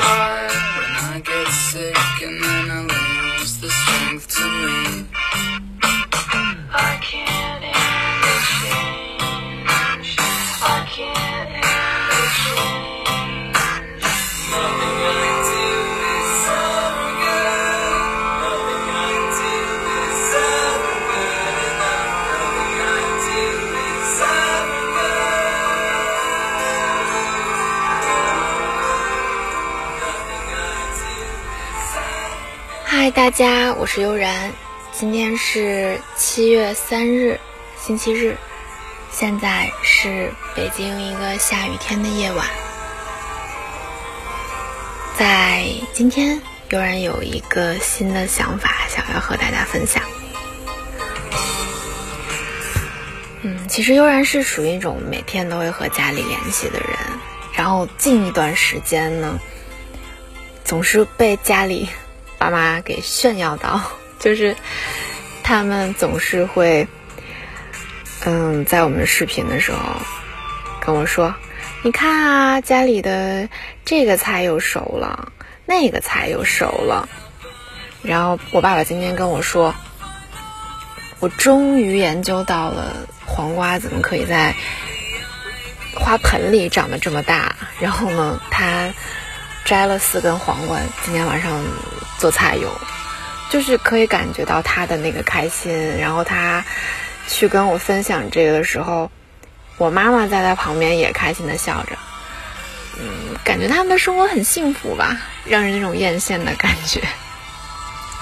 side. 大家，我是悠然，今天是七月三日，星期日，现在是北京一个下雨天的夜晚。在今天，悠然有一个新的想法想要和大家分享。嗯，其实悠然是属于一种每天都会和家里联系的人，然后近一段时间呢，总是被家里爸妈给炫耀到，就是他们总是会，嗯，在我们视频的时候跟我说：“你看啊，家里的这个菜又熟了，那个菜又熟了。”然后我爸爸今天跟我说：“我终于研究到了黄瓜怎么可以在花盆里长得这么大。”然后呢，他摘了四根黄瓜，今天晚上做菜用，就是可以感觉到他的那个开心。然后他去跟我分享这个的时候，我妈妈在他旁边也开心的笑着。嗯，感觉他们的生活很幸福吧，让人那种艳羡的感觉。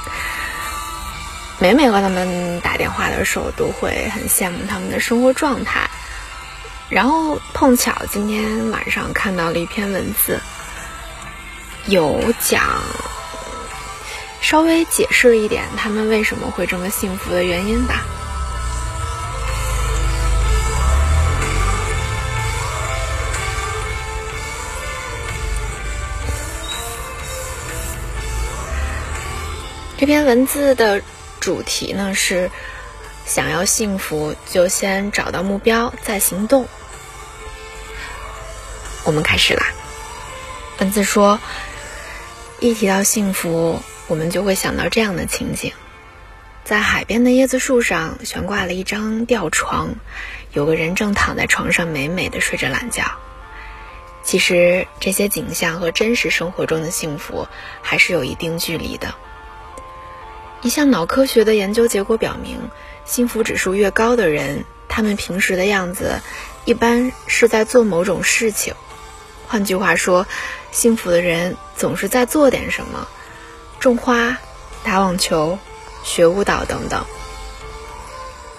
每每和他们打电话的时候，都会很羡慕他们的生活状态。然后碰巧今天晚上看到了一篇文字，有讲稍微解释一点他们为什么会这么幸福的原因吧。这篇文字的主题呢是：想要幸福，就先找到目标，再行动。我们开始啦。文字说，一提到幸福，我们就会想到这样的情景：在海边的椰子树上悬挂了一张吊床，有个人正躺在床上美美的睡着懒觉。其实这些景象和真实生活中的幸福还是有一定距离的。一项脑科学的研究结果表明，幸福指数越高的人，他们平时的样子一般是在做某种事情。换句话说，幸福的人总是在做点什么，种花、打网球、学舞蹈等等。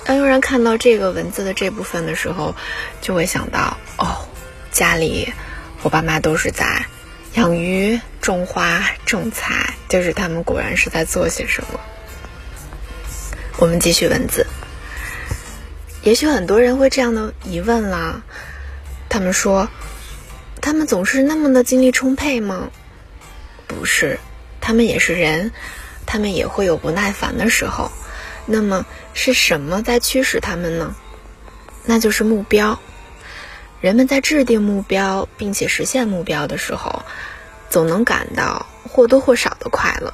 当有人看到这个文字的这部分的时候，就会想到：哦，家里我爸妈都是在养鱼、种花、种菜，就是他们果然是在做些什么。我们继续文字。也许很多人会这样的疑问啦，他们说，他们总是那么的精力充沛吗？不是，他们也是人，他们也会有不耐烦的时候。那么是什么在驱使他们呢？那就是目标。人们在制定目标并且实现目标的时候，总能感到或多或少的快乐。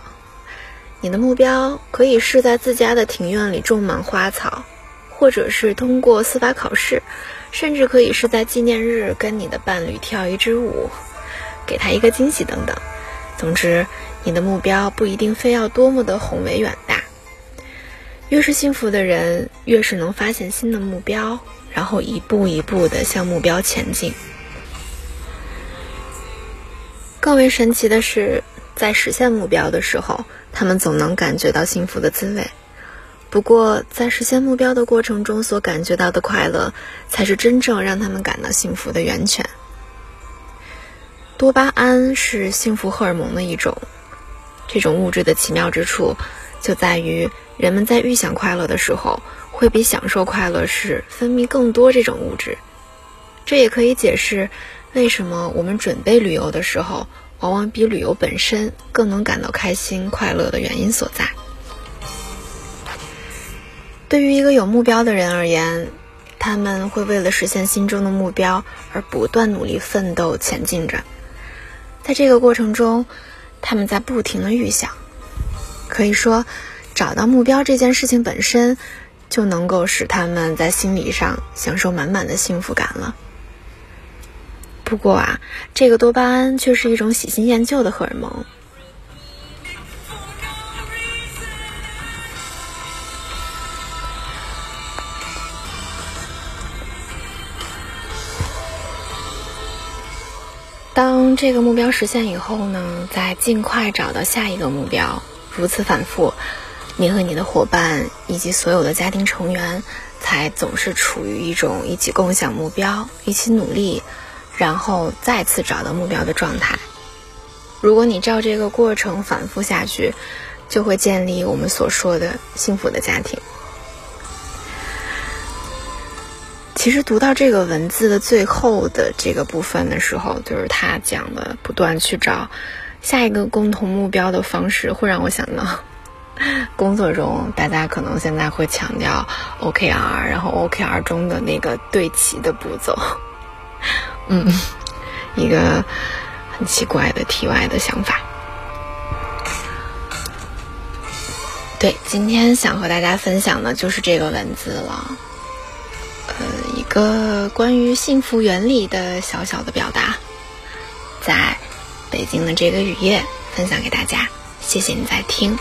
你的目标可以是在自家的庭院里种满花草，或者是通过司法考试，甚至可以是在纪念日跟你的伴侣跳一支舞，给他一个惊喜等等。总之，你的目标不一定非要多么的宏伟远大。越是幸福的人，越是能发现新的目标，然后一步一步的向目标前进。更为神奇的是，在实现目标的时候，他们总能感觉到幸福的滋味。不过，在实现目标的过程中所感觉到的快乐，才是真正让他们感到幸福的源泉。多巴胺是幸福荷尔蒙的一种，这种物质的奇妙之处，就在于人们在预想快乐的时候，会比享受快乐时分泌更多这种物质。这也可以解释为什么我们准备旅游的时候，往往比旅游本身更能感到开心快乐的原因所在。对于一个有目标的人而言，他们会为了实现心中的目标而不断努力奋斗前进着。在这个过程中，他们在不停的预想。可以说，找到目标这件事情本身，就能够使他们在心理上享受满满的幸福感了。不过啊，这个多巴胺却是一种喜新厌旧的荷尔蒙。这个目标实现以后呢，再尽快找到下一个目标，如此反复，你和你的伙伴以及所有的家庭成员，才总是处于一种一起共享目标、一起努力，然后再次找到目标的状态。如果你照这个过程反复下去，就会建立我们所说的幸福的家庭。其实读到这个文字的最后的这个部分的时候，就是他讲的不断去找下一个共同目标的方式，会让我想到 工作中大家可能现在会强调 OKR，然后 OKR 中的那个对齐的步骤。嗯，一个很奇怪的题外的想法。对，今天想和大家分享的就是这个文字了。呃，关于幸福原理的小小的表达，在北京的这个雨夜分享给大家，谢谢你在听。